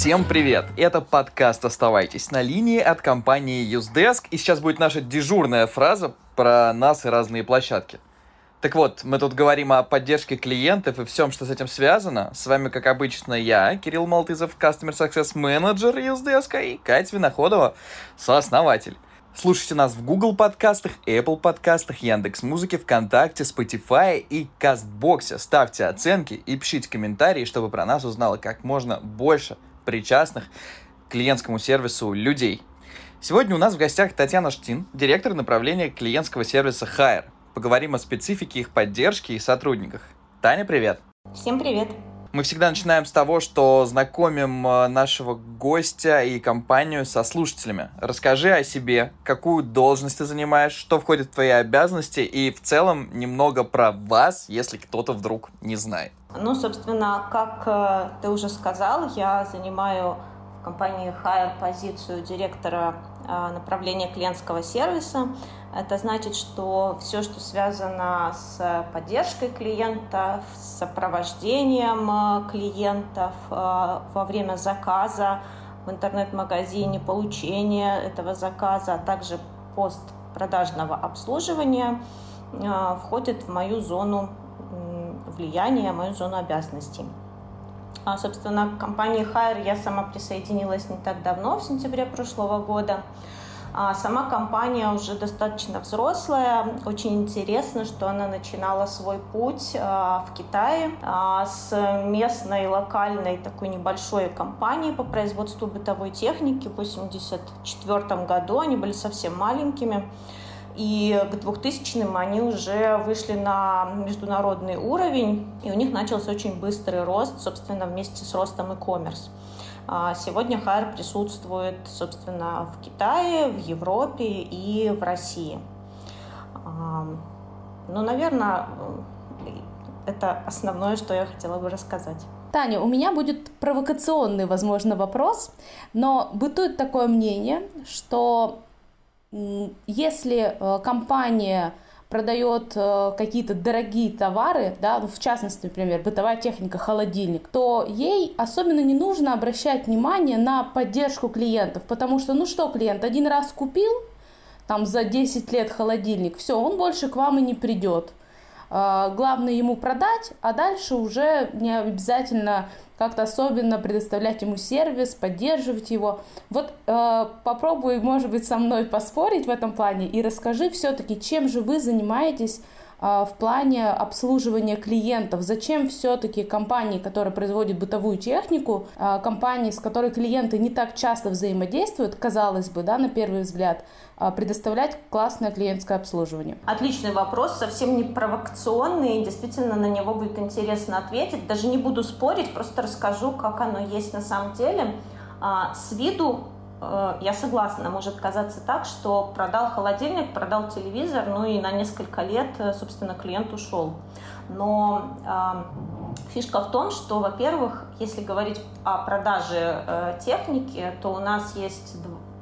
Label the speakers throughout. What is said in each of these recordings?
Speaker 1: Всем привет! Это подкаст «Оставайтесь на линии» от компании Usedesk. И сейчас будет наша дежурная фраза про нас и разные площадки. Так вот, мы тут говорим о поддержке клиентов и всем, что с этим связано. С вами, как обычно, я, Кирилл Малтызов, Customer Success Manager Usedesk, и Катя Виноходова, сооснователь. Слушайте нас в Google подкастах, Apple подкастах, Яндекс Музыке, ВКонтакте, Spotify и Кастбоксе. Ставьте оценки и пишите комментарии, чтобы про нас узнало как можно больше причастных к клиентскому сервису людей. Сегодня у нас в гостях Татьяна Штин, директор направления клиентского сервиса Hire. Поговорим о специфике их поддержки и сотрудниках. Таня, привет!
Speaker 2: Всем привет!
Speaker 1: Мы всегда начинаем с того, что знакомим э, нашего гостя и компанию со слушателями. Расскажи о себе, какую должность ты занимаешь, что входит в твои обязанности и в целом немного про вас, если кто-то вдруг не знает.
Speaker 2: Ну, собственно, как э, ты уже сказал, я занимаю в компании Hire позицию директора э, направления клиентского сервиса. Это значит, что все, что связано с поддержкой клиента, с сопровождением э, клиентов во время заказа в интернет-магазине, получения этого заказа, а также постпродажного обслуживания, входит в мою зону влияния, мою зону обязанностей. А, собственно, к компании Hire я сама присоединилась не так давно, в сентябре прошлого года. А сама компания уже достаточно взрослая. Очень интересно, что она начинала свой путь а, в Китае а, с местной локальной такой небольшой компанией по производству бытовой техники. В 1984 году они были совсем маленькими. И к 2000-м они уже вышли на международный уровень, и у них начался очень быстрый рост, собственно, вместе с ростом e-commerce. А сегодня Хайр присутствует, собственно, в Китае, в Европе и в России. Ну, наверное, это основное, что я хотела бы рассказать.
Speaker 3: Таня, у меня будет провокационный, возможно, вопрос, но бытует такое мнение, что если э, компания продает э, какие-то дорогие товары, да, ну, в частности, например, бытовая техника, холодильник, то ей особенно не нужно обращать внимание на поддержку клиентов, потому что, ну что, клиент один раз купил, там за 10 лет холодильник, все, он больше к вам и не придет. Э, главное ему продать, а дальше уже не обязательно как-то особенно предоставлять ему сервис, поддерживать его. Вот э, попробуй, может быть, со мной поспорить в этом плане и расскажи все-таки, чем же вы занимаетесь а, в плане обслуживания клиентов. Зачем все-таки компании, которые производят бытовую технику, а, компании, с которой клиенты не так часто взаимодействуют, казалось бы, да, на первый взгляд, а, предоставлять классное клиентское обслуживание?
Speaker 2: Отличный вопрос, совсем не провокационный, действительно на него будет интересно ответить. Даже не буду спорить, просто расскажу, как оно есть на самом деле. С виду я согласна, может казаться так, что продал холодильник, продал телевизор, ну и на несколько лет, э, собственно, клиент ушел. Но э, фишка в том, что, во-первых, если говорить о продаже э, техники, то у нас есть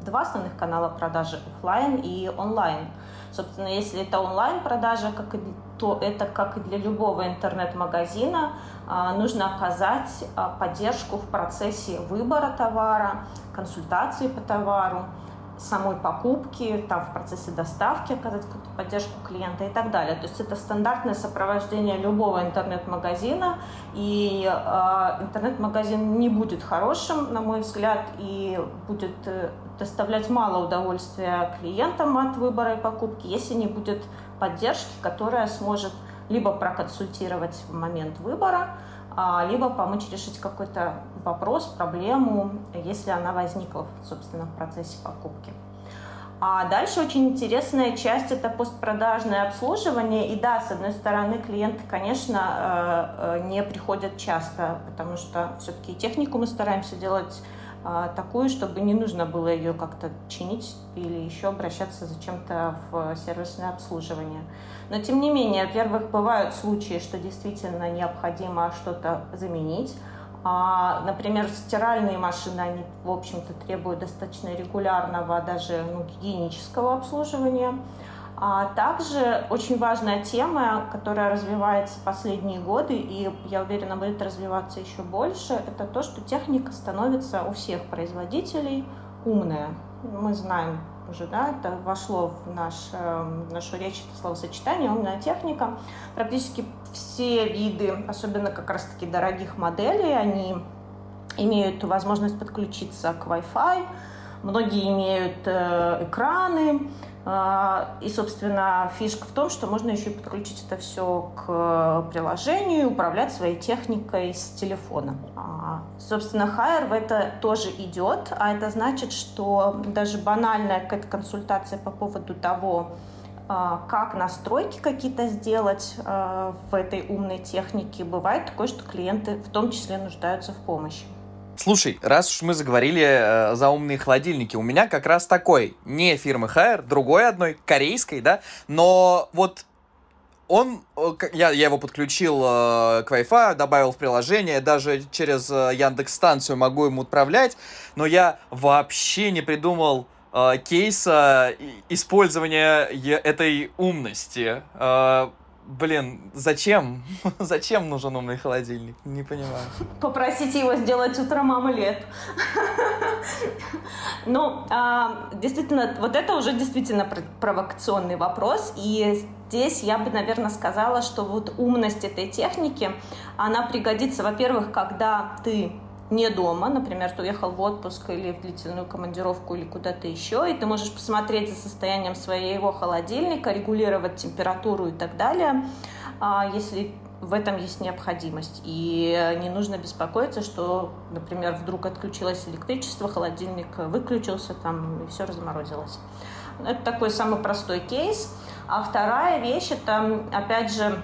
Speaker 2: два основных канала продажи офлайн и онлайн. Собственно, если это онлайн-продажа, как и, то это, как и для любого интернет-магазина, а, нужно оказать поддержку в процессе выбора товара, консультации по товару, самой покупки, там, в процессе доставки оказать какую-то поддержку клиента и так далее. То есть это стандартное сопровождение любого интернет-магазина, и э, интернет-магазин не будет хорошим, на мой взгляд, и будет э, доставлять мало удовольствия клиентам от выбора и покупки, если не будет поддержки, которая сможет либо проконсультировать в момент выбора, либо помочь решить какой-то вопрос, проблему, если она возникла, собственно, в процессе покупки. А дальше очень интересная часть – это постпродажное обслуживание. И да, с одной стороны, клиенты, конечно, э, э, не приходят часто, потому что все-таки технику мы стараемся делать а, такую, чтобы не нужно было ее как-то чинить или еще обращаться зачем-то в сервисное обслуживание. Но тем не менее, во-первых, бывают случаи, что действительно необходимо что-то заменить. А, например, стиральные машины, они, в общем-то, требуют достаточно регулярного, даже ну, гигиенического обслуживания. А также очень важная тема, которая развивается последние годы, и я уверена, будет развиваться еще больше, это то, что техника становится у всех производителей умная. Мы знаем уже, да, это вошло в, наш, э, в нашу речь, это словосочетание «умная техника». Практически все виды, особенно как раз-таки дорогих моделей, они имеют возможность подключиться к Wi-Fi, многие имеют э, экраны, и, собственно, фишка в том, что можно еще подключить это все к приложению и управлять своей техникой с телефона. А, собственно, Hire в это тоже идет, а это значит, что даже банальная какая-то консультация по поводу того, а, как настройки какие-то сделать в этой умной технике, бывает такое, что клиенты в том числе нуждаются в помощи.
Speaker 1: Слушай, раз уж мы заговорили э, за умные холодильники, у меня как раз такой, не фирмы Хайер, другой одной, корейской, да, но вот он, э, я, я его подключил э, к Wi-Fi, добавил в приложение, даже через э, Яндекс станцию могу ему отправлять, но я вообще не придумал э, кейса использования этой умности. Э, Блин, зачем? зачем нужен умный холодильник? Не понимаю.
Speaker 2: Попросите его сделать утром омлет. ну, а, действительно, вот это уже действительно провокационный вопрос. И здесь я бы, наверное, сказала, что вот умность этой техники, она пригодится, во-первых, когда ты не дома, например, ты уехал в отпуск или в длительную командировку или куда-то еще, и ты можешь посмотреть за состоянием своего холодильника, регулировать температуру и так далее, а, если в этом есть необходимость. И не нужно беспокоиться, что, например, вдруг отключилось электричество, холодильник выключился там и все разморозилось. Это такой самый простой кейс. А вторая вещь, это, опять же,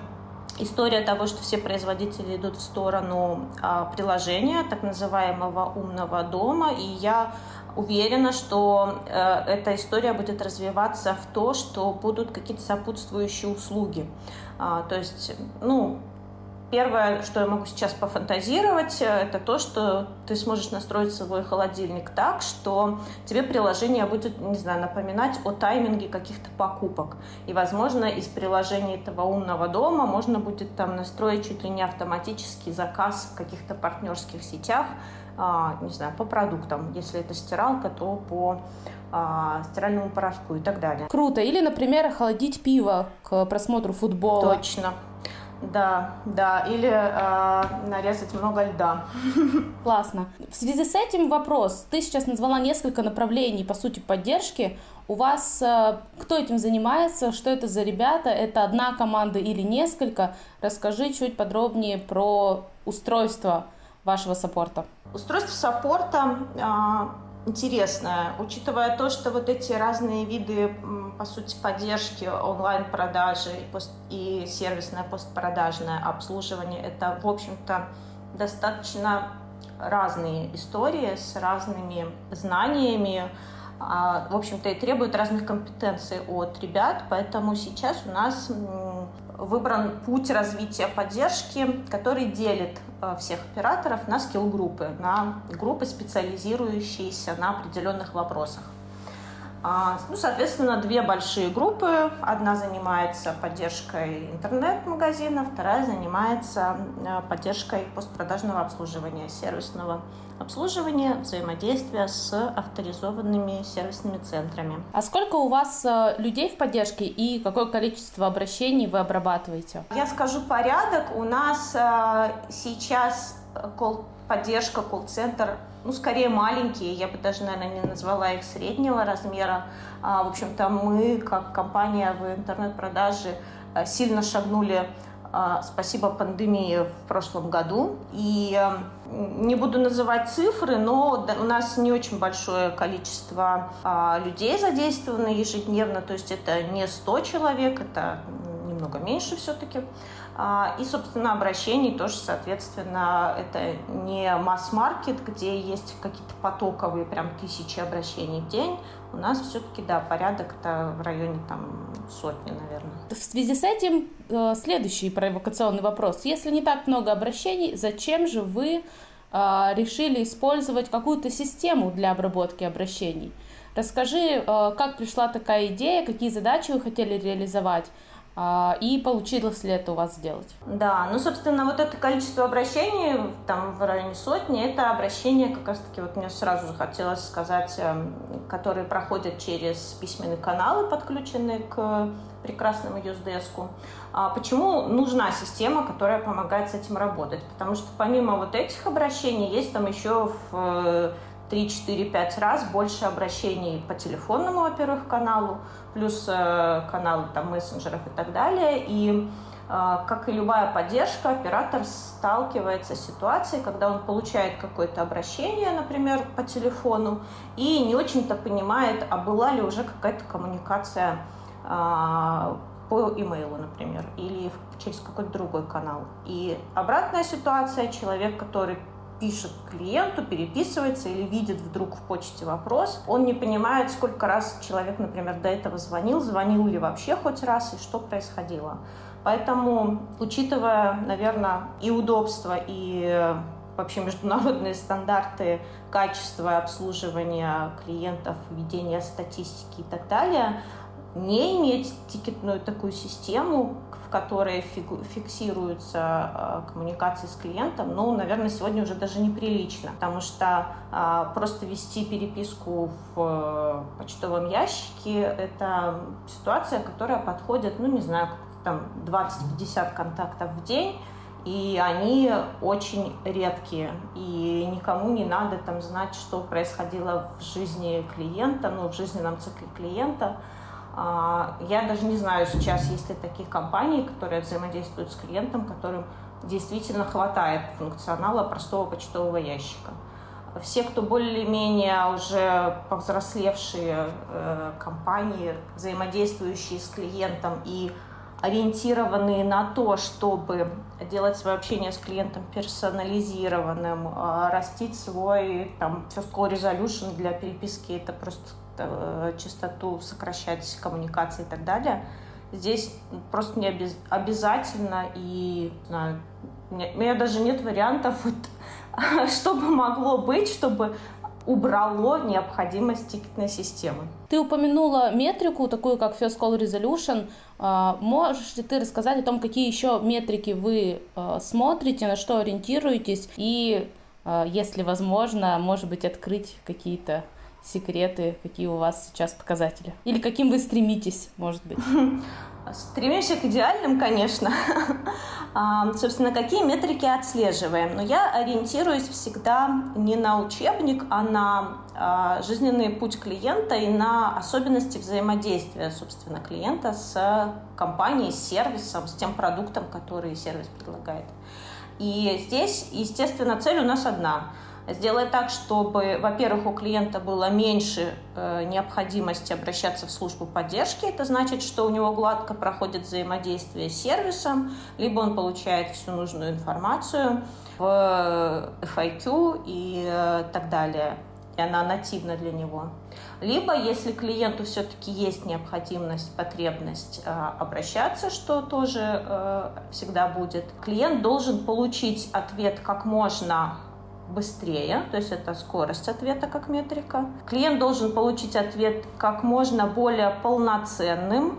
Speaker 2: история того, что все производители идут в сторону а, приложения, так называемого умного дома, и я уверена, что э, эта история будет развиваться в то, что будут какие-то сопутствующие услуги. А, то есть, ну, Первое, что я могу сейчас пофантазировать, э, это то, что ты сможешь настроить свой холодильник так, что тебе приложение будет, не знаю, напоминать о тайминге каких-то покупок. И, возможно, из приложения этого умного дома можно будет там настроить чуть ли не автоматический заказ в каких-то партнерских сетях, а, не знаю, по продуктам. Если это стиралка, то по а, стиральному порошку и так далее.
Speaker 3: Круто. Или, например, охладить пиво к просмотру футбола.
Speaker 2: Точно. Да, да, или э, нарезать много льда.
Speaker 3: Классно. В связи с этим вопрос. Ты сейчас назвала несколько направлений, по сути, поддержки. У вас э, кто этим занимается? Что это за ребята? Это одна команда или несколько? Расскажи чуть подробнее про устройство вашего саппорта.
Speaker 2: Устройство саппорта э, интересная, учитывая то, что вот эти разные виды, по сути, поддержки онлайн-продажи и, пост и сервисное постпродажное обслуживание, это, в общем-то, достаточно разные истории с разными знаниями, а, в общем-то, и требуют разных компетенций от ребят, поэтому сейчас у нас выбран путь развития поддержки, который делит э, всех операторов на скилл-группы, на группы, специализирующиеся на определенных вопросах. А, ну, соответственно, две большие группы. Одна занимается поддержкой интернет-магазина, вторая занимается э, поддержкой постпродажного обслуживания, сервисного обслуживания, взаимодействия с авторизованными сервисными центрами.
Speaker 3: А сколько у вас э, людей в поддержке и какое количество обращений вы обрабатываете?
Speaker 2: Я скажу порядок. У нас э, сейчас поддержка, колл-центр ну, скорее маленькие, я бы даже, наверное, не назвала их среднего размера. А, в общем-то, мы, как компания в интернет-продаже, а, сильно шагнули а, спасибо пандемии в прошлом году. И не буду называть цифры, но у нас не очень большое количество людей задействовано ежедневно, то есть это не 100 человек, это немного меньше все-таки. А, и, собственно, обращений тоже, соответственно, это не масс-маркет, где есть какие-то потоковые прям тысячи обращений в день. У нас все-таки, да, порядок-то в районе там сотни, наверное.
Speaker 3: В связи с этим э, следующий провокационный вопрос. Если не так много обращений, зачем же вы э, решили использовать какую-то систему для обработки обращений? Расскажи, как пришла такая идея, какие задачи вы хотели реализовать, а, и получилось ли это у вас сделать?
Speaker 2: Да, ну, собственно, вот это количество обращений, там в районе сотни, это обращения, как раз-таки, вот мне сразу же хотелось сказать, эм, которые проходят через письменные каналы, подключенные к прекрасному юздеску. А почему нужна система, которая помогает с этим работать? Потому что помимо вот этих обращений есть там еще в 3-4-5 раз больше обращений по телефонному, во-первых, каналу, плюс э, каналы там мессенджеров и так далее. И э, как и любая поддержка, оператор сталкивается с ситуацией, когда он получает какое-то обращение, например, по телефону, и не очень-то понимает, а была ли уже какая-то коммуникация э, по имейлу, например, или через какой-то другой канал. И обратная ситуация, человек, который пишет клиенту, переписывается или видит вдруг в почте вопрос, он не понимает, сколько раз человек, например, до этого звонил, звонил ли вообще хоть раз и что происходило. Поэтому, учитывая, наверное, и удобство, и вообще международные стандарты качества обслуживания клиентов, ведения статистики и так далее, не иметь тикетную такую систему, которой фиксируются э, коммуникации с клиентом, ну, наверное, сегодня уже даже неприлично, потому что э, просто вести переписку в э, почтовом ящике – это ситуация, которая подходит, ну, не знаю, там 20-50 контактов в день, и они очень редкие, и никому не надо там знать, что происходило в жизни клиента, ну, в жизненном цикле клиента – а, я даже не знаю сейчас, есть ли такие компании, которые взаимодействуют с клиентом, которым действительно хватает функционала простого почтового ящика. Все, кто более-менее уже повзрослевшие э, компании, взаимодействующие с клиентом и ориентированные на то, чтобы делать свое общение с клиентом персонализированным, э, растить свой там, first call resolution для переписки, это просто частоту, сокращать коммуникации и так далее. Здесь просто не обез... обязательно и знаю, у меня даже нет вариантов, вот, что бы могло быть, чтобы убрало необходимость тикетной системы.
Speaker 3: Ты упомянула метрику, такую как First Call Resolution. А, можешь ли ты рассказать о том, какие еще метрики вы э, смотрите, на что ориентируетесь, и, э, если возможно, может быть, открыть какие-то секреты, какие у вас сейчас показатели? Или каким вы стремитесь, может быть?
Speaker 2: Стремимся к идеальным, конечно. А, собственно, какие метрики отслеживаем? Но я ориентируюсь всегда не на учебник, а на а, жизненный путь клиента и на особенности взаимодействия, собственно, клиента с компанией, с сервисом, с тем продуктом, который сервис предлагает. И здесь, естественно, цель у нас одна – сделать так, чтобы, во-первых, у клиента было меньше э, необходимости обращаться в службу поддержки. Это значит, что у него гладко проходит взаимодействие с сервисом, либо он получает всю нужную информацию в FIQ и э, так далее, и она нативна для него. Либо, если клиенту все-таки есть необходимость, потребность э, обращаться, что тоже э, всегда будет, клиент должен получить ответ как можно быстрее, то есть это скорость ответа как метрика. Клиент должен получить ответ как можно более полноценным,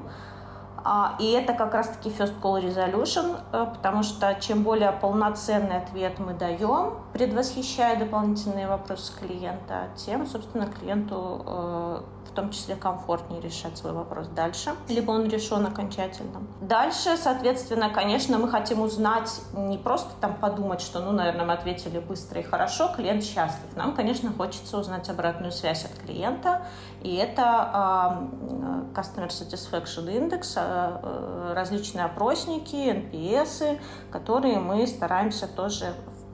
Speaker 2: и это как раз-таки first call resolution, э, потому что чем более полноценный ответ мы даем, предвосхищая дополнительные вопросы клиента, тем, собственно, клиенту э, в том числе комфортнее решать свой вопрос дальше, либо он решен окончательно. Дальше, соответственно, конечно, мы хотим узнать, не просто там подумать, что, ну, наверное, мы ответили быстро и хорошо, клиент счастлив. Нам, конечно, хочется узнать обратную связь от клиента, и это э, Customer Satisfaction Index, э, различные опросники, NPS, которые мы стараемся тоже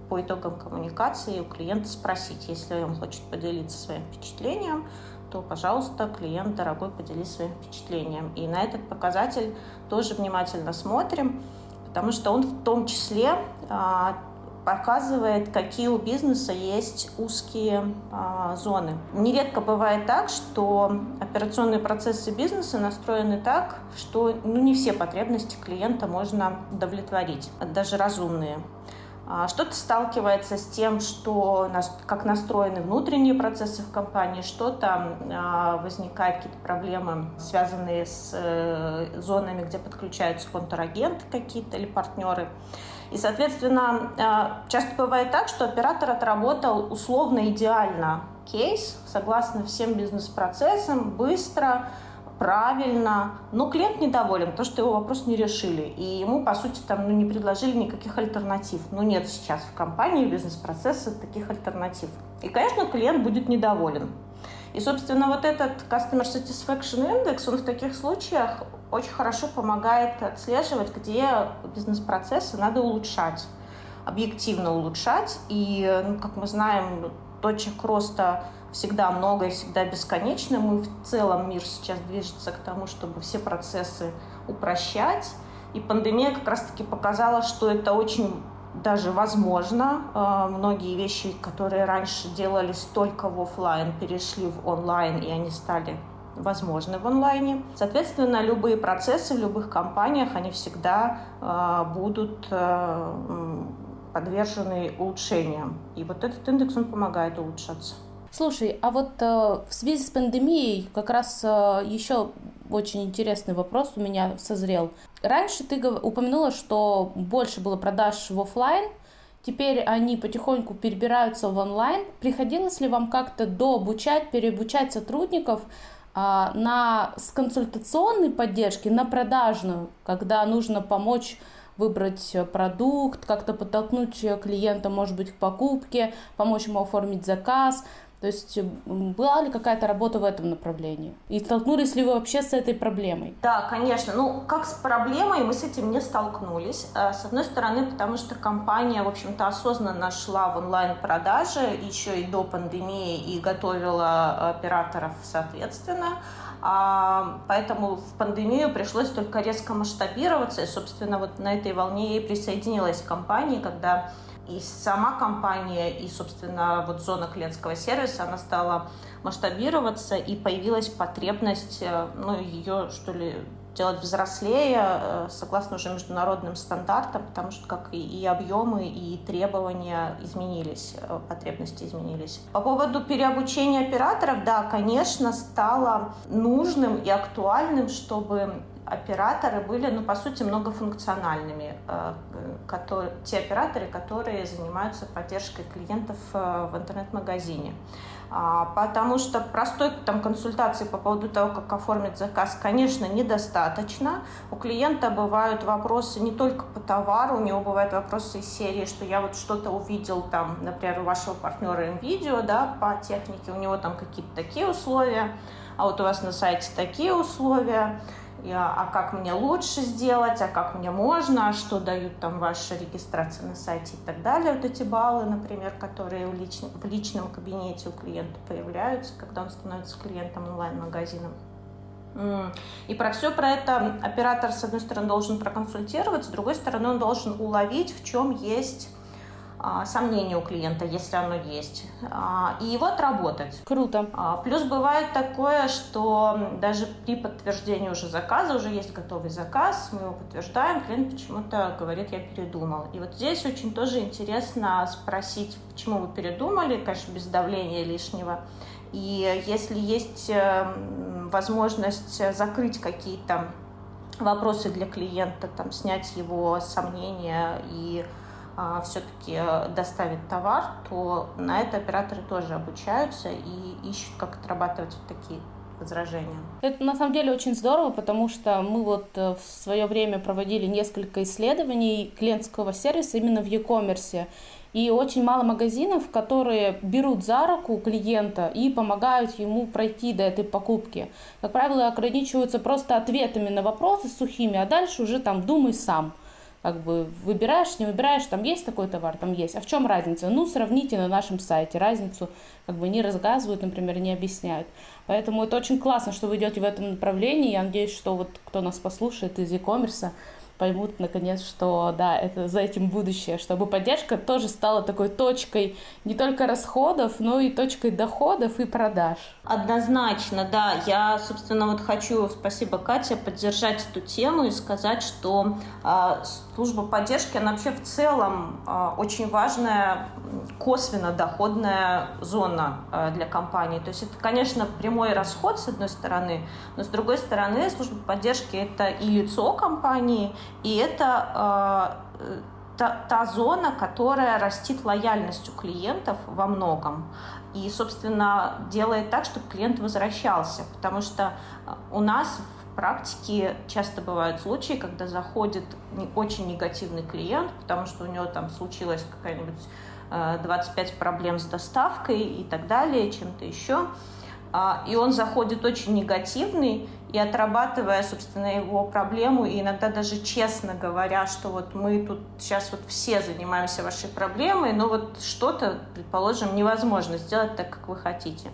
Speaker 2: по итогам коммуникации у клиента спросить, если он хочет поделиться своим впечатлением, то, пожалуйста, клиент дорогой, поделись своим впечатлением. И на этот показатель тоже внимательно смотрим, потому что он в том числе а, показывает, какие у бизнеса есть узкие а, зоны. Нередко бывает так, что операционные процессы бизнеса настроены так, что ну, не все потребности клиента можно удовлетворить, даже разумные. а, что-то сталкивается с тем, что как настроены внутренние процессы в компании, что-то а, возникают какие-то проблемы, связанные с э, зонами, где подключаются контрагенты какие-то или партнеры. И, соответственно, а, часто бывает так, что оператор отработал условно идеально кейс, согласно всем бизнес-процессам, быстро, правильно, но клиент недоволен, потому что его вопрос не решили. И ему, по сути, там ну, не предложили никаких альтернатив. Ну, нет сейчас в компании бизнес-процесса таких альтернатив. И, конечно, клиент будет недоволен. И, собственно, вот этот Customer Satisfaction Index, он в таких случаях очень хорошо помогает отслеживать, где бизнес-процессы надо улучшать, объективно улучшать. И, ну, как мы знаем, точек роста всегда много и всегда бесконечно. Мы в целом мир сейчас движется к тому, чтобы все процессы упрощать. И пандемия как раз-таки показала, что это очень даже возможно. А, многие вещи, которые раньше делались только в офлайн, перешли в онлайн, и они стали возможны в онлайне. Соответственно, любые процессы в любых компаниях, они всегда а, будут а, подвержены улучшениям. И вот этот индекс, он помогает улучшаться.
Speaker 3: Слушай, а вот э, в связи с пандемией как раз э, еще очень интересный вопрос у меня созрел. Раньше ты упомянула, что больше было продаж в офлайн, теперь они потихоньку перебираются в онлайн. Приходилось ли вам как-то дообучать, переобучать сотрудников на с консультационной поддержки, на продажную, когда нужно помочь выбрать продукт, как-то подтолкнуть клиента, может быть, к покупке, помочь ему оформить заказ. То есть была ли какая-то работа в этом направлении? И столкнулись ли вы вообще с этой проблемой?
Speaker 2: Да, конечно. Ну, как с проблемой мы с этим не столкнулись. Э, с одной стороны, потому что компания, в общем-то, осознанно шла в онлайн-продажи еще и до пандемии и готовила операторов соответственно. А, поэтому в пандемию пришлось только резко масштабироваться. И, собственно, вот на этой волне и присоединилась компания, когда и сама компания, и, собственно, вот зона клиентского сервиса, она стала масштабироваться, и появилась потребность, э, ну, ее, что ли, делать взрослее, э, согласно уже международным стандартам, потому что как и объемы, и требования изменились, э, потребности изменились. По поводу переобучения операторов, да, конечно, стало нужным и актуальным, чтобы операторы были, ну, по сути, многофункциональными. Э, которые, те операторы, которые занимаются поддержкой клиентов э, в интернет-магазине. А, потому что простой там, консультации по поводу того, как оформить заказ, конечно, недостаточно. У клиента бывают вопросы не только по товару, у него бывают вопросы из серии, что я вот что-то увидел, там, например, у вашего партнера видео да, по технике, у него там какие-то такие условия, а вот у вас на сайте такие условия а как мне лучше сделать, а как мне можно, а что дают там ваши регистрации на сайте и так далее. Вот эти баллы, например, которые в, лич... в личном кабинете у клиента появляются, когда он становится клиентом онлайн-магазина. И про все про это оператор, с одной стороны, должен проконсультировать, с другой стороны, он должен уловить, в чем есть сомнение у клиента, если оно есть, а, и его отработать.
Speaker 3: Круто.
Speaker 2: А, плюс бывает такое, что даже при подтверждении уже заказа, уже есть готовый заказ, мы его подтверждаем, клиент почему-то говорит, я передумал. И вот здесь очень тоже интересно спросить, почему вы передумали, конечно, без давления лишнего. И если есть эм, возможность закрыть какие-то вопросы для клиента, там, снять его сомнения и а, все-таки э, доставить товар, то на это операторы тоже обучаются и ищут, как отрабатывать вот такие возражения.
Speaker 3: Это на самом деле очень здорово, потому что мы вот э, в свое время проводили несколько исследований клиентского сервиса именно в e-commerce. И очень мало магазинов, которые берут за руку клиента и помогают ему пройти до этой покупки. Как правило, ограничиваются просто ответами на вопросы сухими, а дальше уже там думай сам как бы выбираешь, не выбираешь, там есть такой товар, там есть. А в чем разница? Ну, сравните на нашем сайте. Разницу как бы не рассказывают, например, не объясняют. Поэтому это очень классно, что вы идете в этом направлении. Я надеюсь, что вот кто нас послушает из e-commerce, поймут наконец, что да, это за этим будущее, чтобы поддержка тоже стала такой точкой не только расходов, но и точкой доходов и продаж.
Speaker 2: Однозначно, да. Я, собственно, вот хочу, спасибо, Катя, поддержать эту тему и сказать, что э, служба поддержки, она вообще в целом э, очень важная косвенно доходная зона э, для компании. То есть это, конечно, прямой расход, с одной стороны, но с другой стороны, служба поддержки – это и лицо компании, и это э, та, та зона, которая растит лояльность у клиентов во многом. И, собственно, делает так, чтобы клиент возвращался. Потому что у нас практике часто бывают случаи, когда заходит очень негативный клиент, потому что у него там случилась какая-нибудь 25 э, проблем с доставкой и так далее, чем-то еще. А, и он заходит очень негативный, и отрабатывая, собственно, его проблему, и иногда даже честно говоря, что вот мы тут сейчас вот все занимаемся вашей проблемой, но вот что-то, предположим, невозможно сделать так, как вы хотите.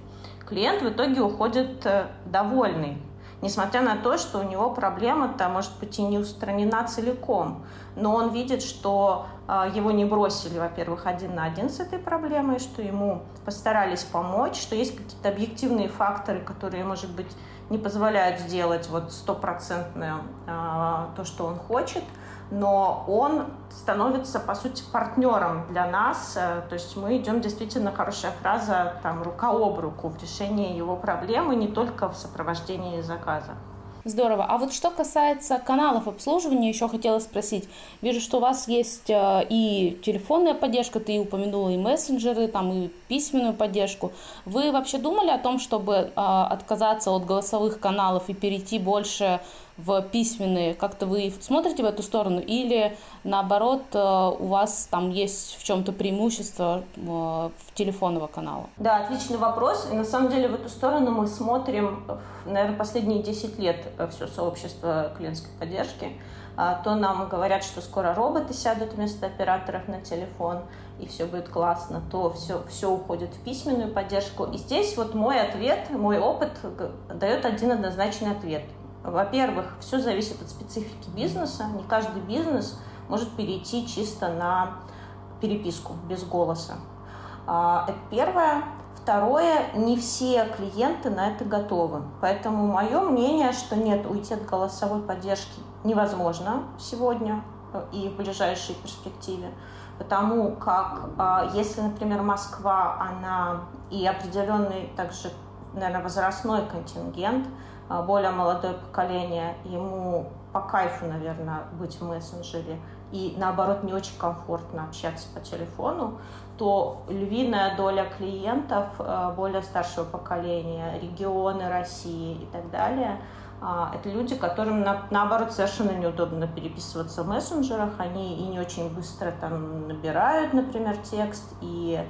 Speaker 2: Клиент в итоге уходит э, довольный, несмотря на то, что у него проблема-то может быть и не устранена целиком, но он видит, что э, его не бросили, во-первых, один на один с этой проблемой, что ему постарались помочь, что есть какие-то объективные факторы, которые, может быть, не позволяют сделать вот стопроцентное а, то, что он хочет, но он становится, по сути, партнером для нас. Э, то есть мы идем действительно, хорошая фраза, там, рука об руку в решении его проблемы, не только в сопровождении заказа.
Speaker 3: Здорово. А вот что касается каналов обслуживания, еще хотела спросить. Вижу, что у вас есть э, и телефонная поддержка, ты упомянула и мессенджеры, там и письменную поддержку. Вы вообще думали о том, чтобы э, отказаться от голосовых каналов и перейти больше в письменные, как-то вы смотрите в эту сторону, или наоборот э, у вас там есть в чем-то преимущество э, в телефонного канала?
Speaker 2: Да, отличный вопрос. И на самом деле в эту сторону мы смотрим, наверное, последние 10 лет э, все сообщество клиентской поддержки. А, то нам говорят, что скоро роботы сядут вместо операторов на телефон, и все будет классно, то все, все уходит в письменную поддержку. И здесь вот мой ответ, мой опыт дает один однозначный ответ. Во-первых, все зависит от специфики бизнеса. Не каждый бизнес может перейти чисто на переписку без голоса. А, это первое. Второе, не все клиенты на это готовы. Поэтому мое мнение, что нет, уйти от голосовой поддержки невозможно сегодня э, и в ближайшей перспективе. Потому как а, если, например, Москва, она и определенный также, наверное, возрастной контингент – более молодое поколение, ему по кайфу, наверное, быть в мессенджере, и наоборот не очень комфортно общаться по телефону, то львиная доля клиентов а, более старшего поколения, регионы России и так далее, а, это люди, которым на, наоборот совершенно неудобно переписываться в мессенджерах, они и не очень быстро там набирают, например, текст, и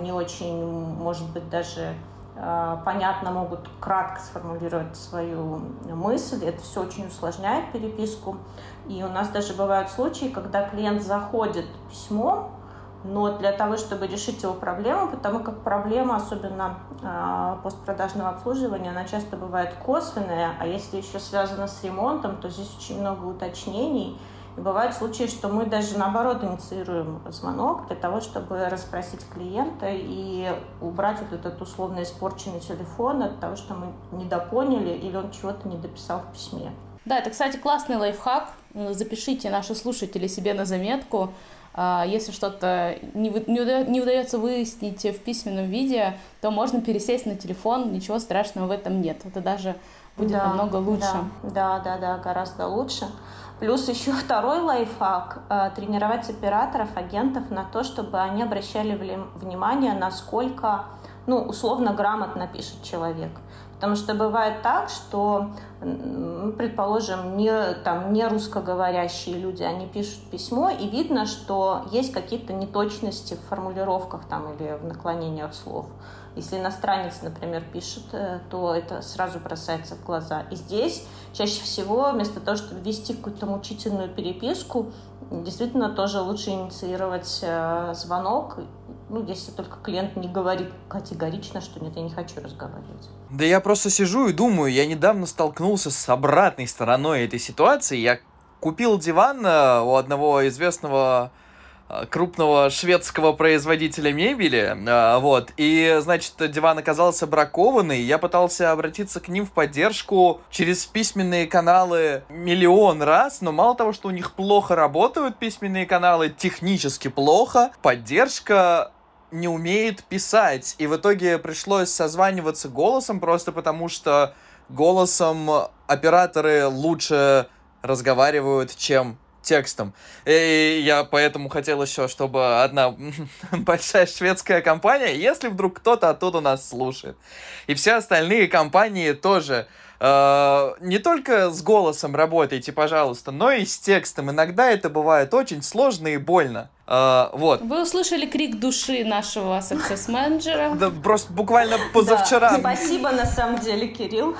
Speaker 2: не очень, может быть, даже понятно могут кратко сформулировать свою мысль. Это все очень усложняет переписку. И у нас даже бывают случаи, когда клиент заходит письмом, но для того, чтобы решить его проблему, потому как проблема, особенно э, постпродажного обслуживания, она часто бывает косвенная, а если еще связана с ремонтом, то здесь очень много уточнений, и бывают случаи, что мы даже наоборот инициируем звонок для того, чтобы расспросить клиента и убрать вот этот условно испорченный телефон от того, что мы недопоняли или он чего-то не дописал в письме.
Speaker 3: Да, это, кстати, классный лайфхак. Запишите наши слушатели себе на заметку. А, если что-то не, не удается выяснить в письменном виде, то можно пересесть на телефон, ничего страшного в этом нет. Это даже будет да, намного лучше.
Speaker 2: Да, да, да, да, гораздо лучше. Плюс еще второй лайфхак э, – тренировать операторов, агентов на то, чтобы они обращали внимание, насколько, ну, условно грамотно пишет человек. Потому что бывает так, что, предположим, не, там, не русскоговорящие люди, они пишут письмо, и видно, что есть какие-то неточности в формулировках там, или в наклонениях слов. Если иностранец, например, пишет, э, то это сразу бросается в глаза. И здесь чаще всего вместо того, чтобы вести какую-то мучительную переписку, действительно тоже лучше инициировать э, звонок, ну, если только клиент не говорит категорично, что нет, я не хочу разговаривать.
Speaker 1: Да я просто сижу и думаю, я недавно столкнулся с обратной стороной этой ситуации, я купил диван э, у одного известного крупного шведского производителя мебели, э, вот, и, значит, диван оказался бракованный, я пытался обратиться к ним в поддержку через письменные каналы миллион раз, но мало того, что у них плохо работают письменные каналы, технически плохо, поддержка не умеет писать, и в итоге пришлось созваниваться голосом, просто потому что голосом операторы лучше разговаривают, чем текстом. И я поэтому хотел еще, чтобы одна большая шведская компания, если вдруг кто-то оттуда нас слушает, и все остальные компании тоже э, не только с голосом работайте, пожалуйста, но и с текстом. Иногда это бывает очень сложно и больно. Uh, вот.
Speaker 3: Вы услышали крик души нашего success менеджера
Speaker 1: Да, просто буквально позавчера.
Speaker 2: Да. Спасибо, на самом деле, Кирилл.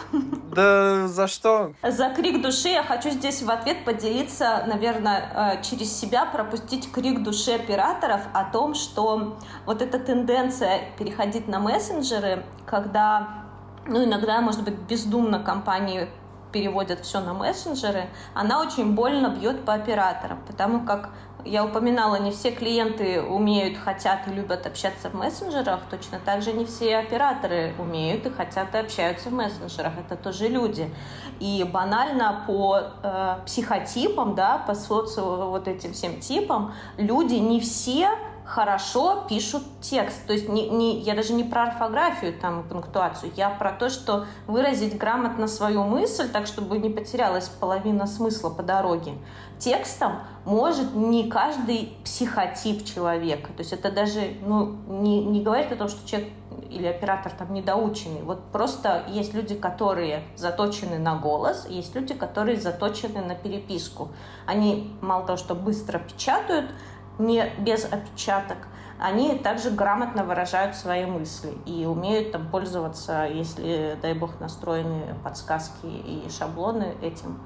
Speaker 1: Да за что?
Speaker 2: За крик души я хочу здесь в ответ поделиться, наверное, э, через себя пропустить крик души операторов о том, что вот эта тенденция переходить на мессенджеры, когда, ну, иногда, может быть, бездумно компании переводят все на мессенджеры, она очень больно бьет по операторам, потому как я упоминала, не все клиенты умеют, хотят и любят общаться в мессенджерах, точно так же не все операторы умеют и хотят и общаются в мессенджерах, это тоже люди. И банально по э, психотипам, да, по соци вот этим всем типам, люди не все хорошо пишут текст. То есть не, не, я даже не про орфографию, там, пунктуацию, я про то, что выразить грамотно свою мысль, так, чтобы не потерялась половина смысла по дороге. Текстом может не каждый психотип человека. То есть это даже ну, не, не говорит о том, что человек или оператор там недоученный. Вот просто есть люди, которые заточены на голос, есть люди, которые заточены на переписку. Они мало того, что быстро печатают, не без опечаток, они также грамотно выражают свои мысли и умеют там пользоваться, если, дай бог, настроены подсказки и шаблоны этим.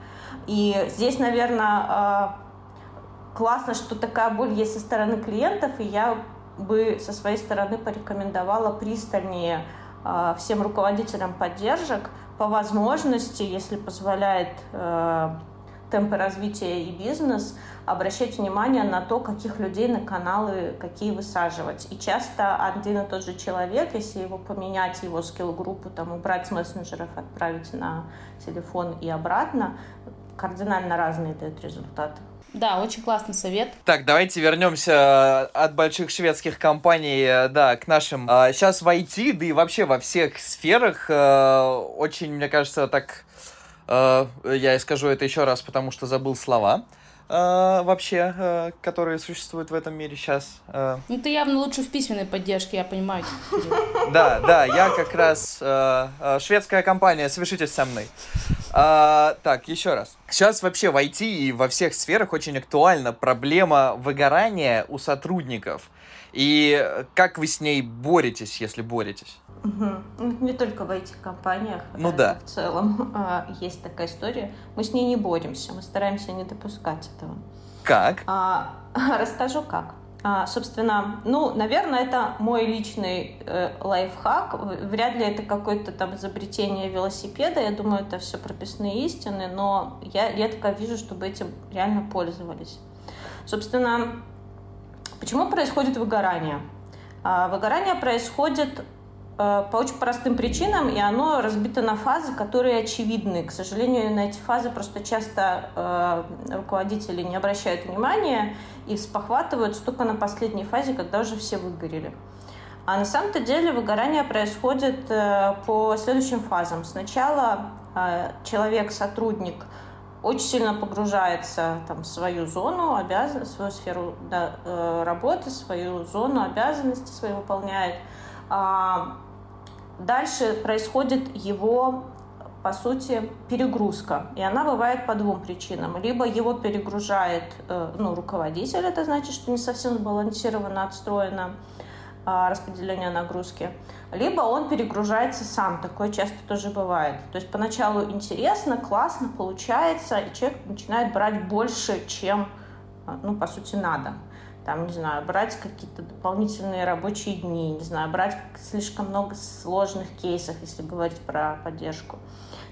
Speaker 2: И здесь, наверное, а, классно, что такая боль есть со стороны клиентов, и я бы со своей стороны порекомендовала пристальнее а, всем руководителям поддержек по возможности, если позволяет а, темпы развития и бизнес, обращать внимание на то, каких людей на каналы какие высаживать. И часто один и тот же человек, если его поменять, его скилл-группу, там, убрать с мессенджеров, отправить на телефон и обратно, кардинально разные дают результаты.
Speaker 3: Да, очень классный совет.
Speaker 1: Так, давайте вернемся от больших шведских компаний, э, да, к нашим. Сейчас а, в IT, да и вообще во всех сферах э, очень, мне кажется, так Э, я скажу это еще раз, потому что забыл слова э, вообще, э, которые существуют в этом мире сейчас.
Speaker 3: Ну, ты явно лучше в письменной поддержке, я понимаю.
Speaker 1: Да, да, я как раз шведская компания, свяжитесь со мной. так, еще раз. Сейчас вообще в IT и во всех сферах очень актуальна проблема выгорания у сотрудников. И как вы с ней боретесь, если боретесь?
Speaker 2: Угу. Не только в этих компаниях.
Speaker 1: Ну да.
Speaker 2: В целом а, есть такая история. Мы с ней не боремся, мы стараемся не допускать этого.
Speaker 1: Как?
Speaker 2: А, расскажу как. А, собственно, ну, наверное, это мой личный э, лайфхак. Вряд ли это какое-то там изобретение велосипеда. Я думаю, это все прописные истины, но я редко вижу, чтобы этим реально пользовались. Собственно, почему происходит выгорание? А, выгорание происходит Э, по очень простым причинам, и оно разбито на фазы, которые очевидны. К сожалению, на эти фазы просто часто э, руководители не обращают внимания и спохватываются только на последней фазе, когда уже все выгорели. А на самом-то деле выгорание происходит э, по следующим фазам. Сначала человек, сотрудник, очень сильно погружается там, в свою зону обязан, свою сферу да, э, работы, свою зону обязанностей свои выполняет. А, Дальше происходит его, по сути, перегрузка. И она бывает по двум причинам. Либо его перегружает э, ну, руководитель, это значит, что не совсем сбалансировано, отстроено а, распределение нагрузки. Либо он перегружается сам, такое часто тоже бывает. То есть поначалу интересно, классно, получается, и человек начинает брать больше, чем, ну, по сути, надо. Там, не знаю, брать какие-то дополнительные рабочие дни, не знаю, брать слишком много сложных кейсов, если говорить про поддержку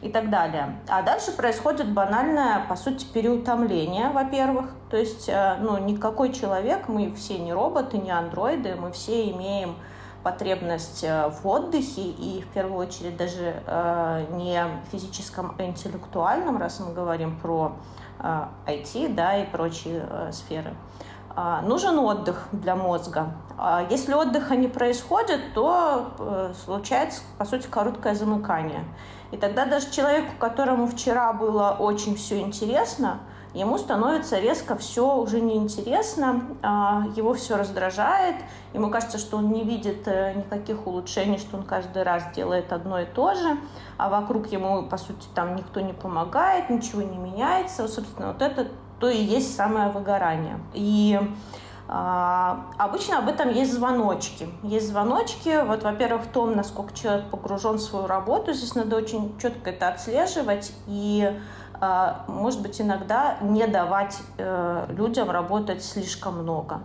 Speaker 2: и так далее. А дальше происходит банальное, по сути, переутомление, во-первых. То есть, э, ну, никакой человек, мы все не роботы, не андроиды, мы все имеем потребность э, в отдыхе и в первую очередь даже э, не физическом, а интеллектуальном, раз мы говорим про э, IT да, и прочие сферы. Нужен отдых для мозга. А если отдыха не происходит, то э, случается, по сути, короткое замыкание. И тогда даже человеку, которому вчера было очень все интересно, ему становится резко все уже неинтересно, а, его все раздражает, ему кажется, что он не видит э, никаких улучшений, что он каждый раз делает одно и то же, а вокруг ему, по сути, там никто не помогает, ничего не меняется. Собственно, вот это то и есть самое выгорание. И а, обычно об этом есть звоночки. Есть звоночки, вот, во-первых, в том, насколько человек погружен в свою работу, здесь надо очень четко это отслеживать и, а, может быть, иногда не давать э, людям работать слишком много.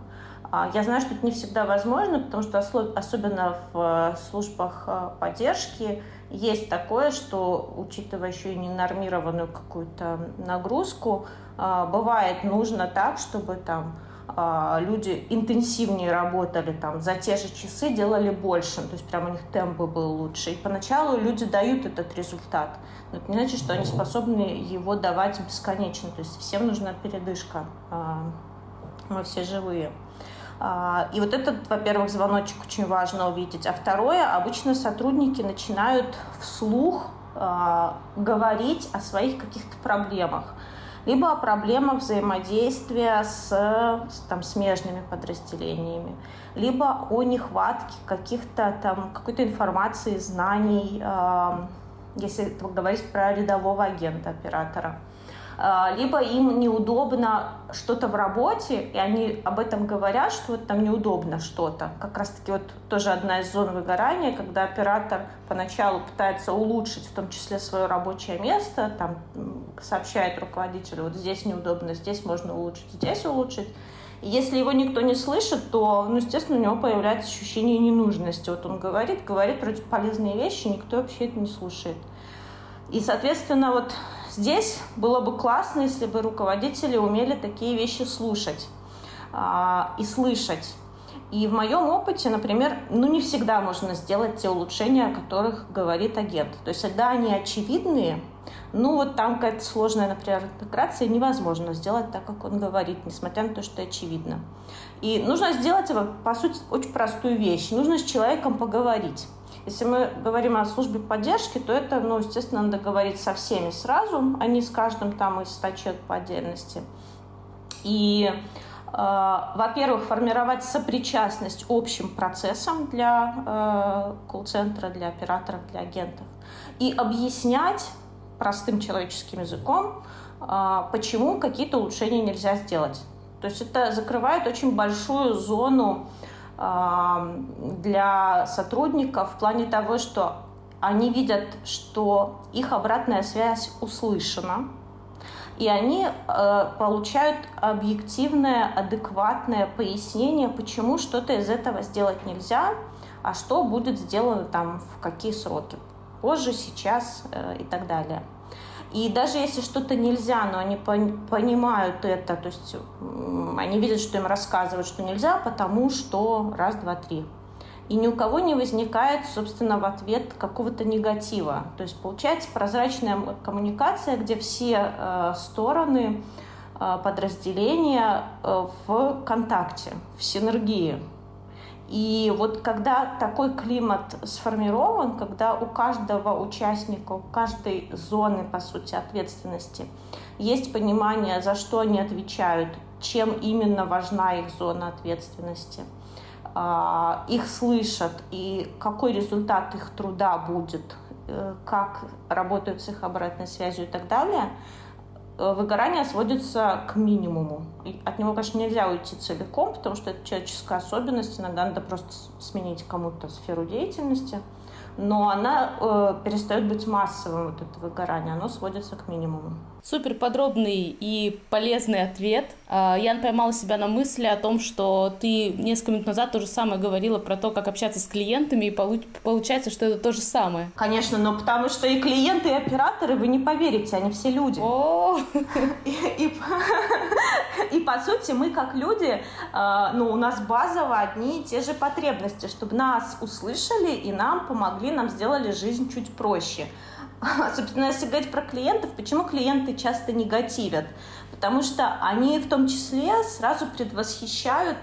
Speaker 2: А, я знаю, что это не всегда возможно, потому что особенно в службах э, поддержки есть такое, что, учитывая еще и ненормированную какую-то нагрузку, бывает нужно так, чтобы там люди интенсивнее работали там за те же часы, делали больше, то есть прям у них темп был лучше. И поначалу люди дают этот результат, но это не значит, что они способны его давать бесконечно, то есть всем нужна передышка, а, мы все живые. А, и вот этот, во-первых, звоночек очень важно увидеть. А второе, обычно сотрудники начинают вслух говорить о своих каких-то проблемах либо о проблемах взаимодействия с, с там, смежными подразделениями, либо о нехватке каких-то там какой-то информации, знаний, э, если говорить про рядового агента оператора. А, либо им неудобно что-то в работе, и они об этом говорят, что вот там неудобно что-то. Как раз-таки вот тоже одна из зон выгорания, когда оператор поначалу пытается улучшить в том числе свое рабочее место, там сообщает руководителю, вот здесь неудобно, здесь можно улучшить, здесь улучшить. И если его никто не слышит, то, ну, естественно, у него появляется ощущение ненужности. Вот он говорит, говорит вроде полезные вещи, никто вообще это не слушает. И, соответственно, вот Здесь было бы классно, если бы руководители умели такие вещи слушать а, и слышать. И в моем опыте, например, ну не всегда можно сделать те улучшения, о которых говорит агент. То есть, когда они очевидные, ну вот там какая-то сложная, например, интеграция, невозможно сделать так, как он говорит, несмотря на то, что очевидно. И нужно сделать, по сути, очень простую вещь. Нужно с человеком поговорить. Если мы говорим о службе поддержки, то это, ну, естественно, надо говорить со всеми сразу, а не с каждым там из 100 человек по отдельности. И э, во-первых, формировать сопричастность общим процессам для э, колл-центра, для операторов, для агентов. И объяснять простым человеческим языком, э, почему какие-то улучшения нельзя сделать. То есть это закрывает очень большую зону для сотрудников в плане того, что они видят, что их обратная связь услышана, и они э, получают объективное, адекватное пояснение, почему что-то из этого сделать нельзя, а что будет сделано там в какие сроки, позже, сейчас э, и так далее. И даже если что-то нельзя, но они понимают это, то есть они видят, что им рассказывают, что нельзя, потому что раз, два, три. И ни у кого не возникает, собственно, в ответ какого-то негатива. То есть получается прозрачная коммуникация, где все э, стороны э, подразделения э, в контакте, в синергии. И вот когда такой климат сформирован, когда у каждого участника, у каждой зоны, по сути, ответственности есть понимание, за что они отвечают, чем именно важна их зона ответственности, а, их слышат и какой результат их труда будет, э, как работают с их обратной связью и так далее – выгорание сводится к минимуму. От него, конечно, нельзя уйти целиком, потому что это человеческая особенность, иногда надо просто сменить кому-то сферу деятельности, но она э, перестает быть массовым, вот это выгорание, оно сводится к минимуму.
Speaker 3: Супер подробный и полезный ответ. А, я поймала себя на мысли о том, что ты несколько минут назад то же самое говорила про то, как общаться с клиентами, и получается, что это то же самое.
Speaker 2: Конечно, но потому что и клиенты, и операторы, вы не поверите, они все люди.
Speaker 3: О!
Speaker 2: И, и, и по сути мы как люди, а, ну у нас базово одни и те же потребности, чтобы нас услышали и нам помогли, нам сделали жизнь чуть проще. Собственно, если говорить про клиентов, почему клиенты часто негативят? Потому что они в том числе сразу предвосхищают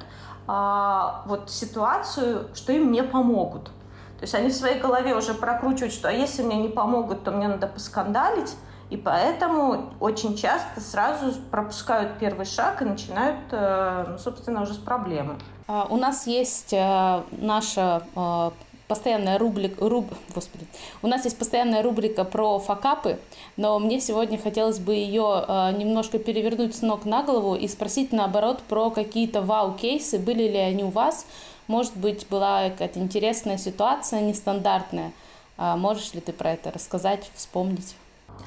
Speaker 2: а, вот ситуацию, что им не помогут. То есть они в своей голове уже прокручивают, что а если мне не помогут, то мне надо поскандалить. И поэтому очень часто сразу пропускают первый шаг и начинают, э, ну, собственно, уже с проблемы.
Speaker 3: А, у нас есть э, наша э, постоянная рубрика, руб, господи, у нас есть постоянная рубрика про факапы, но мне сегодня хотелось бы ее э, немножко перевернуть с ног на голову и спросить наоборот про какие-то вау-кейсы, были ли они у вас, может быть, была какая-то интересная ситуация, нестандартная. Э, можешь ли ты про это рассказать, вспомнить?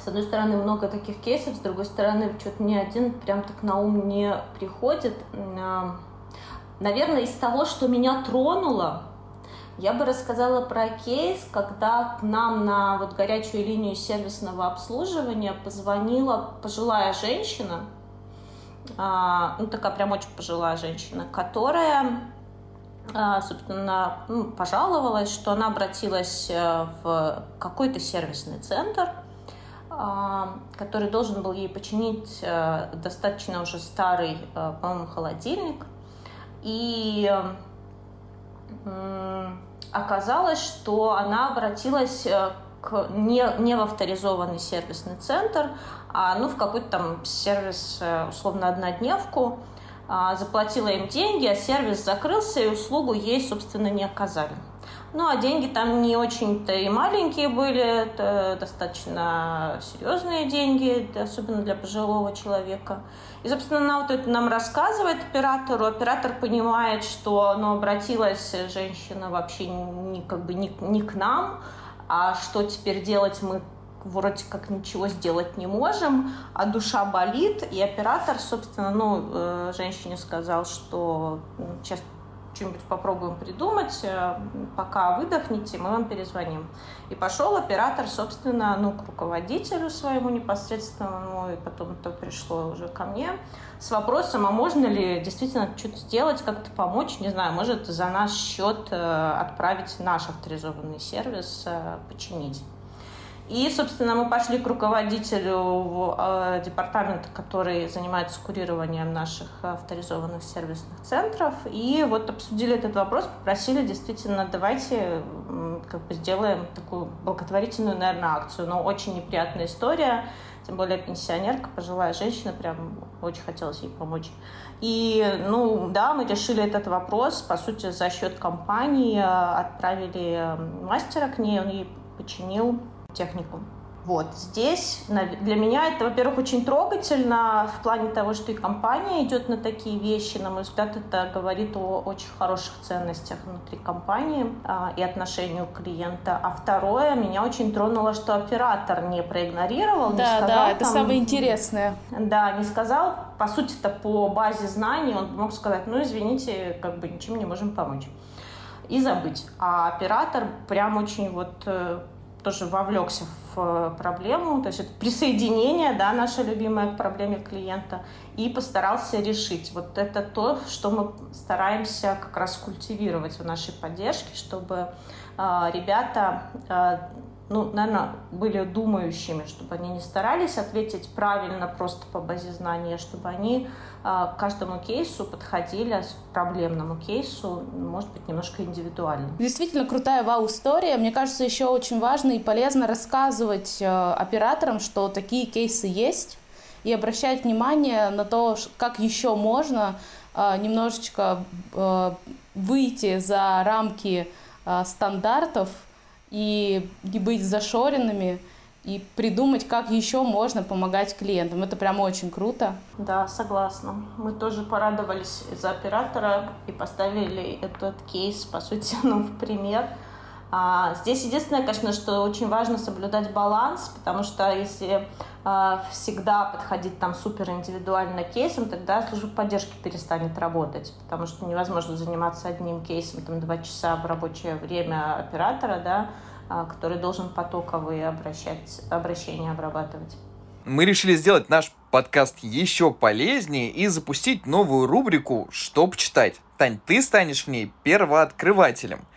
Speaker 2: С одной стороны, много таких кейсов, с другой стороны, что-то ни один прям так на ум не приходит. Наверное, из того, что меня тронуло, я бы рассказала про кейс, когда к нам на вот горячую линию сервисного обслуживания позвонила пожилая женщина, а, ну такая прям очень пожилая женщина, которая, а, собственно, ну, пожаловалась, что она обратилась э, в какой-то сервисный центр, а, который должен был ей починить э, достаточно уже старый, э, по-моему, холодильник. И оказалось, что она обратилась э, к не, не в авторизованный сервисный центр, а ну, в какой-то там сервис, э, условно, однодневку, а, заплатила им деньги, а сервис закрылся, и услугу ей, собственно, не оказали. Ну, а деньги там не очень-то и маленькие были, это достаточно серьезные деньги, особенно для пожилого человека. И, собственно, она вот это нам рассказывает оператору. Оператор понимает, что ну, обратилась женщина вообще не, как бы не, не к нам, а что теперь делать мы вроде как ничего сделать не можем, а душа болит, и оператор, собственно, ну, э, женщине сказал, что сейчас что-нибудь попробуем придумать, э, пока выдохните, мы вам перезвоним. И пошел оператор, собственно, ну, к руководителю своему непосредственному, и потом это пришло уже ко мне с вопросом, а можно ли действительно что-то сделать, как-то помочь, не знаю, может за наш счет э, отправить наш авторизованный сервис, э, починить. И, собственно, мы пошли к руководителю э, департамента, который занимается курированием наших авторизованных сервисных центров. И вот обсудили этот вопрос, попросили действительно, давайте как бы сделаем такую благотворительную, наверное, акцию. Но очень неприятная история, тем более пенсионерка, пожилая женщина, прям очень хотелось ей помочь. И, ну, да, мы решили этот вопрос, по сути, за счет компании э, отправили мастера к ней, он ей починил технику. Вот здесь для меня это, во-первых, очень трогательно в плане того, что и компания идет на такие вещи. На мой взгляд, это говорит о очень хороших ценностях внутри компании а, и отношению клиента. А второе, меня очень тронуло, что оператор не проигнорировал.
Speaker 3: Да,
Speaker 2: не сказал,
Speaker 3: да, это там, самое интересное.
Speaker 2: Да, не сказал, по сути-то по базе знаний он мог сказать, ну извините, как бы ничем не можем помочь и забыть. А оператор прям очень вот э, тоже вовлекся в э, проблему, то есть это присоединение, да, наша любимая к проблеме клиента, и постарался решить. Вот это то, что мы стараемся как раз культивировать в нашей поддержке, чтобы э, ребята э, ну, наверное, были думающими, чтобы они не старались ответить правильно просто по базе знания, чтобы они э, к каждому кейсу подходили, проблемному кейсу, может быть, немножко индивидуально.
Speaker 3: Действительно крутая вау-история. Мне кажется, еще очень важно и полезно рассказывать э, операторам, что такие кейсы есть, и обращать внимание на то, как еще можно э, немножечко э, выйти за рамки э, стандартов, и не быть зашоренными, и придумать, как еще можно помогать клиентам. Это прям очень круто.
Speaker 2: Да, согласна. Мы тоже порадовались за оператора и поставили этот кейс, по сути, ну, в пример А, здесь единственное, конечно, что очень важно соблюдать баланс, потому что если а, всегда подходить там супер индивидуально кейсом, тогда служба поддержки перестанет работать, потому что невозможно заниматься одним кейсом там два часа в рабочее время оператора, да, а, который должен потоковые обращать, обращения обрабатывать.
Speaker 1: Мы решили сделать наш подкаст еще полезнее и запустить новую рубрику «Что почитать?». Тань, ты станешь в ней первооткрывателем.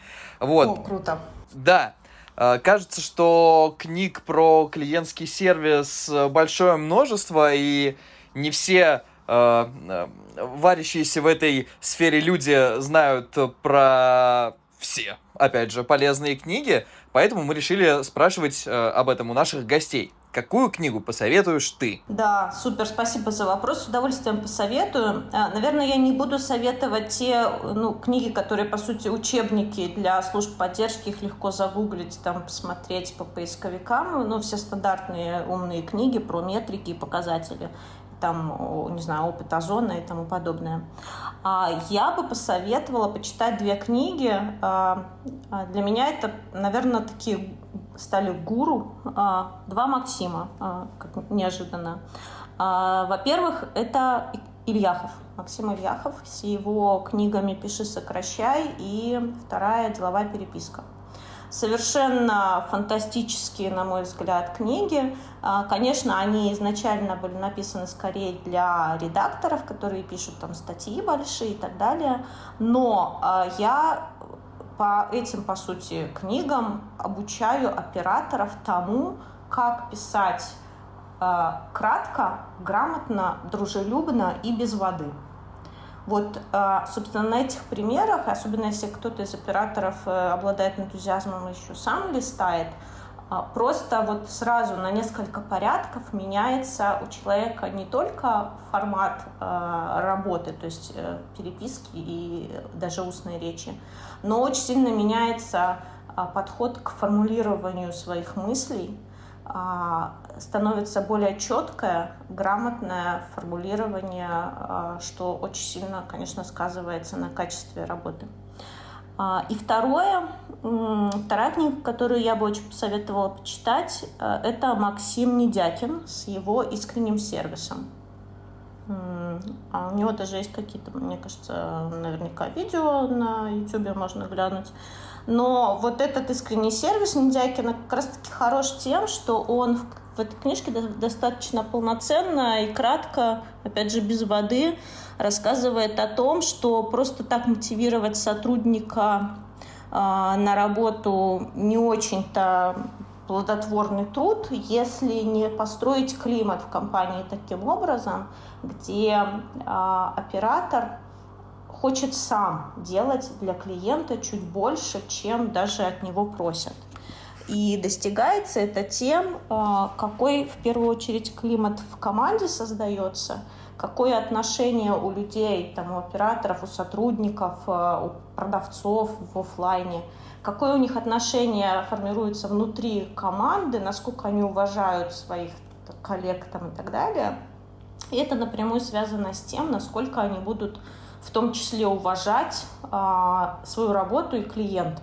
Speaker 1: Вот.
Speaker 2: О, круто.
Speaker 1: Да. А, кажется, что книг про клиентский сервис большое множество, и не все э, варящиеся в этой сфере люди знают про все, опять же, полезные книги, поэтому мы решили спрашивать э, об этом у наших гостей. Какую книгу посоветуешь ты?
Speaker 2: Да, супер, спасибо за вопрос. С удовольствием посоветую. А, наверное, я не буду советовать те ну, книги, которые, по сути, учебники для служб поддержки. Их легко загуглить, там, посмотреть по поисковикам. Ну, все стандартные умные книги про метрики и показатели там, не знаю, опыт озона и тому подобное. А Я бы посоветовала почитать две книги. А, а, для меня это, наверное, такие стали гуру. Два Максима, как неожиданно. Во-первых, это Ильяхов, Максим Ильяхов с его книгами «Пиши, сокращай» и вторая «Деловая переписка». Совершенно фантастические, на мой взгляд, книги. А, конечно, они изначально были написаны скорее для редакторов, которые пишут там статьи большие и так далее. Но а, я по этим, по сути, книгам обучаю операторов тому, как писать э, кратко, грамотно, дружелюбно и без воды. Вот, а, собственно, на этих примерах, особенно если кто-то из операторов э, обладает энтузиазмом и еще сам листает, а, просто вот сразу на несколько порядков меняется у человека не только формат а, работы, то есть э, переписки и даже устной речи, но очень сильно меняется подход к формулированию своих мыслей, становится более четкое, грамотное формулирование, а, что очень сильно, конечно, сказывается на качестве работы. А, и второе, вторая книга, которую я бы очень посоветовала почитать, это Максим Недякин с его искренним сервисом. А у него даже есть какие-то, мне кажется, наверняка видео на YouTube можно глянуть. Но вот этот искренний сервис Ниндякина как раз-таки хорош тем, что он в этой книжке достаточно полноценно и кратко, опять же, без воды, рассказывает о том, что просто так мотивировать сотрудника э, на работу не очень-то плодотворный труд, если не построить климат в компании таким образом, где э, оператор хочет сам делать для клиента чуть больше, чем даже от него просят. И достигается это тем, а, какой в первую очередь климат в команде создается, какое отношение у людей, там, у операторов, у сотрудников, а, у продавцов в офлайне, какое у них отношение формируется внутри команды, насколько они уважают своих коллег там, и так далее. И это напрямую связано с тем, насколько они будут в том числе уважать а, свою работу и клиента.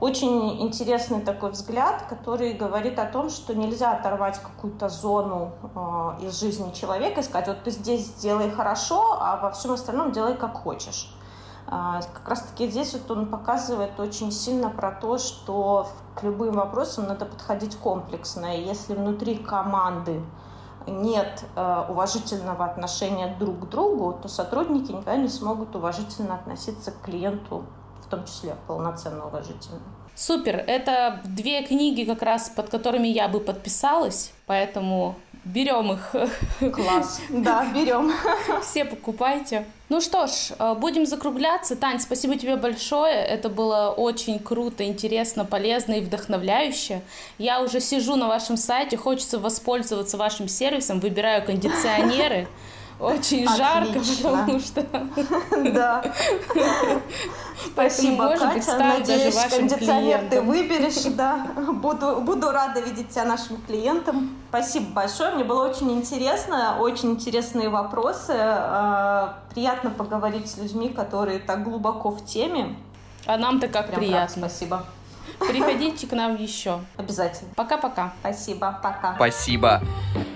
Speaker 2: Очень интересный такой взгляд, который говорит о том, что нельзя оторвать какую-то зону э, из жизни человека и сказать, вот ты здесь сделай хорошо, а во всем остальном делай как хочешь. Э, как раз таки здесь вот он показывает очень сильно про то, что к любым вопросам надо подходить комплексно. И если внутри команды нет э, уважительного отношения друг к другу, то сотрудники никогда не смогут уважительно относиться к клиенту, в том числе полноценно уважительно.
Speaker 3: Супер, это две книги как раз, под которыми я бы подписалась, поэтому берем их.
Speaker 2: Класс, да, берем.
Speaker 3: Все покупайте. Ну что ж, э, будем закругляться. Тань, спасибо тебе большое. Это было очень круто, интересно, полезно и вдохновляюще. Я уже сижу на вашем сайте, хочется воспользоваться вашим сервисом, выбираю кондиционеры. Очень жарко, потому что...
Speaker 2: Да. Спасибо, Катя. Надеюсь, кондиционер ты выберешь. Да. Буду, буду рада видеть тебя нашим клиентам. Спасибо большое. Мне было очень интересно. Очень интересные вопросы. А, приятно поговорить с людьми, которые так глубоко в теме.
Speaker 3: А нам-то как
Speaker 2: Прям
Speaker 3: приятно.
Speaker 2: Рад, спасибо.
Speaker 3: Приходите к нам еще.
Speaker 2: Обязательно.
Speaker 3: Пока-пока.
Speaker 2: Спасибо. Пока.
Speaker 1: Спасибо.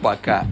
Speaker 1: Пока.